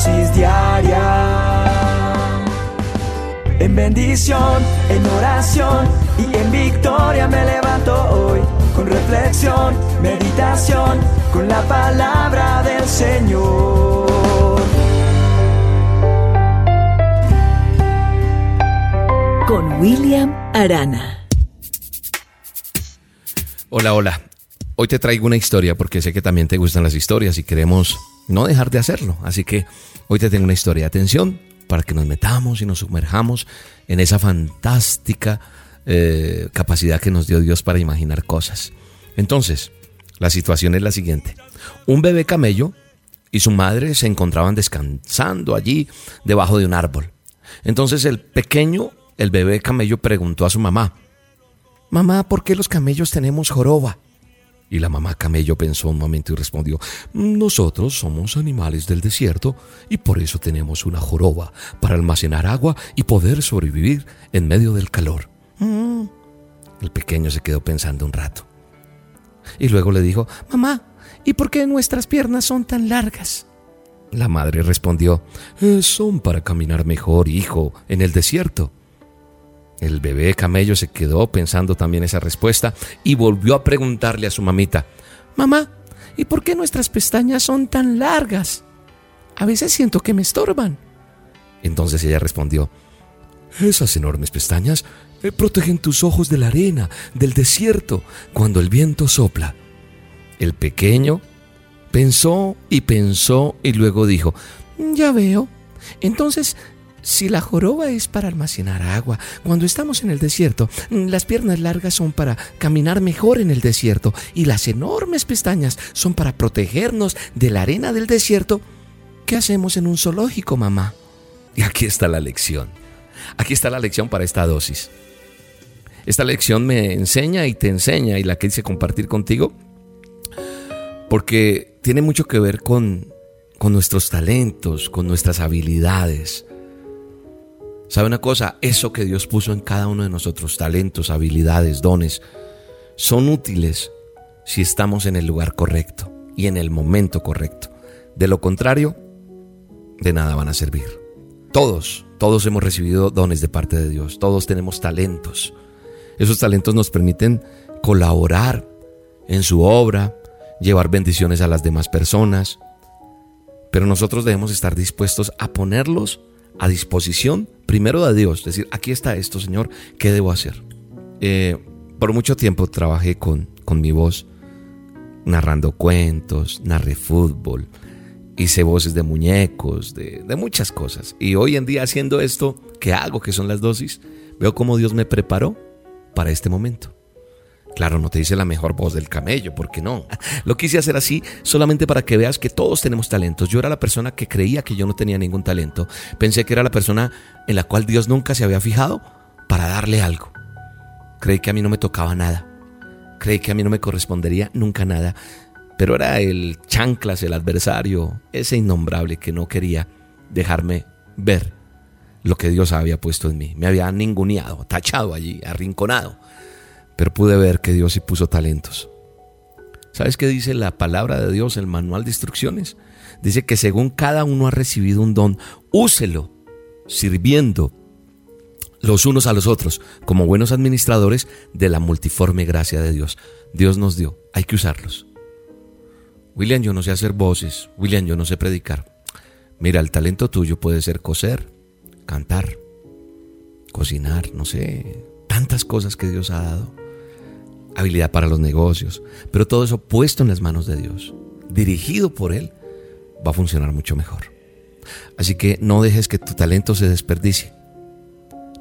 dosis diaria. En bendición, en oración y en victoria me levanto hoy. Con reflexión, meditación, con la palabra del Señor. Con William Arana. Hola, hola. Hoy te traigo una historia porque sé que también te gustan las historias y queremos no dejar de hacerlo. Así que hoy te tengo una historia. Atención para que nos metamos y nos sumerjamos en esa fantástica eh, capacidad que nos dio Dios para imaginar cosas. Entonces, la situación es la siguiente. Un bebé camello y su madre se encontraban descansando allí debajo de un árbol. Entonces el pequeño, el bebé camello, preguntó a su mamá, Mamá, ¿por qué los camellos tenemos joroba? Y la mamá camello pensó un momento y respondió, nosotros somos animales del desierto y por eso tenemos una joroba para almacenar agua y poder sobrevivir en medio del calor. Mm. El pequeño se quedó pensando un rato. Y luego le dijo, mamá, ¿y por qué nuestras piernas son tan largas? La madre respondió, eh, son para caminar mejor, hijo, en el desierto. El bebé camello se quedó pensando también esa respuesta y volvió a preguntarle a su mamita, Mamá, ¿y por qué nuestras pestañas son tan largas? A veces siento que me estorban. Entonces ella respondió, Esas enormes pestañas eh, protegen tus ojos de la arena, del desierto, cuando el viento sopla. El pequeño pensó y pensó y luego dijo, Ya veo. Entonces si la joroba es para almacenar agua, cuando estamos en el desierto, las piernas largas son para caminar mejor en el desierto y las enormes pestañas son para protegernos de la arena del desierto, ¿qué hacemos en un zoológico, mamá? Y aquí está la lección. Aquí está la lección para esta dosis. Esta lección me enseña y te enseña y la que hice compartir contigo porque tiene mucho que ver con, con nuestros talentos, con nuestras habilidades ¿Sabe una cosa? Eso que Dios puso en cada uno de nosotros, talentos, habilidades, dones, son útiles si estamos en el lugar correcto y en el momento correcto. De lo contrario, de nada van a servir. Todos, todos hemos recibido dones de parte de Dios, todos tenemos talentos. Esos talentos nos permiten colaborar en su obra, llevar bendiciones a las demás personas, pero nosotros debemos estar dispuestos a ponerlos a disposición primero de Dios, decir, aquí está esto, Señor, ¿qué debo hacer? Eh, por mucho tiempo trabajé con, con mi voz, narrando cuentos, narré fútbol, hice voces de muñecos, de, de muchas cosas. Y hoy en día haciendo esto que hago, que son las dosis, veo cómo Dios me preparó para este momento. Claro, no te dice la mejor voz del camello, porque no. Lo quise hacer así solamente para que veas que todos tenemos talentos. Yo era la persona que creía que yo no tenía ningún talento. Pensé que era la persona en la cual Dios nunca se había fijado para darle algo. Creí que a mí no me tocaba nada. Creí que a mí no me correspondería nunca nada. Pero era el chanclas, el adversario, ese innombrable que no quería dejarme ver lo que Dios había puesto en mí. Me había ninguneado, tachado allí, arrinconado pero pude ver que Dios sí puso talentos. ¿Sabes qué dice la palabra de Dios, el manual de instrucciones? Dice que según cada uno ha recibido un don, úselo sirviendo los unos a los otros como buenos administradores de la multiforme gracia de Dios. Dios nos dio, hay que usarlos. William, yo no sé hacer voces, William, yo no sé predicar. Mira, el talento tuyo puede ser coser, cantar, cocinar, no sé, tantas cosas que Dios ha dado habilidad para los negocios, pero todo eso puesto en las manos de Dios, dirigido por Él, va a funcionar mucho mejor. Así que no dejes que tu talento se desperdicie.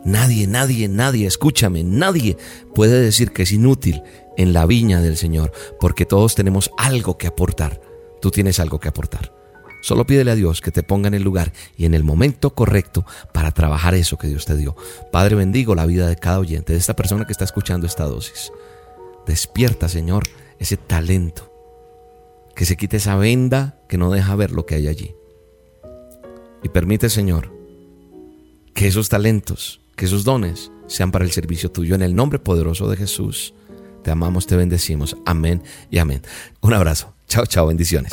Nadie, nadie, nadie, escúchame, nadie puede decir que es inútil en la viña del Señor, porque todos tenemos algo que aportar. Tú tienes algo que aportar. Solo pídele a Dios que te ponga en el lugar y en el momento correcto para trabajar eso que Dios te dio. Padre, bendigo la vida de cada oyente, de esta persona que está escuchando esta dosis. Despierta, Señor, ese talento. Que se quite esa venda que no deja ver lo que hay allí. Y permite, Señor, que esos talentos, que esos dones sean para el servicio tuyo. En el nombre poderoso de Jesús, te amamos, te bendecimos. Amén y amén. Un abrazo. Chao, chao, bendiciones.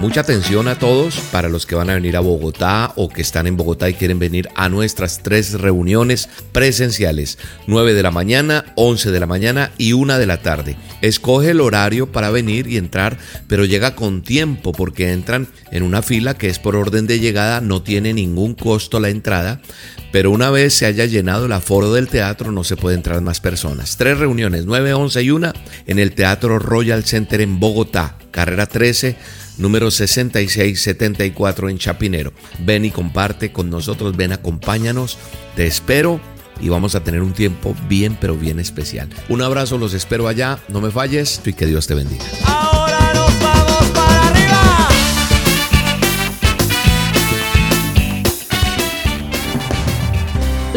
Mucha atención a todos para los que van a venir a Bogotá o que están en Bogotá y quieren venir a nuestras tres reuniones presenciales, 9 de la mañana, 11 de la mañana y 1 de la tarde. Escoge el horario para venir y entrar, pero llega con tiempo porque entran en una fila que es por orden de llegada, no tiene ningún costo la entrada, pero una vez se haya llenado el aforo del teatro no se puede entrar más personas. Tres reuniones, 9, 11 y 1 en el Teatro Royal Center en Bogotá, carrera 13 número 6674 en Chapinero. Ven y comparte con nosotros, ven, acompáñanos, te espero y vamos a tener un tiempo bien, pero bien especial. Un abrazo, los espero allá, no me falles y que Dios te bendiga.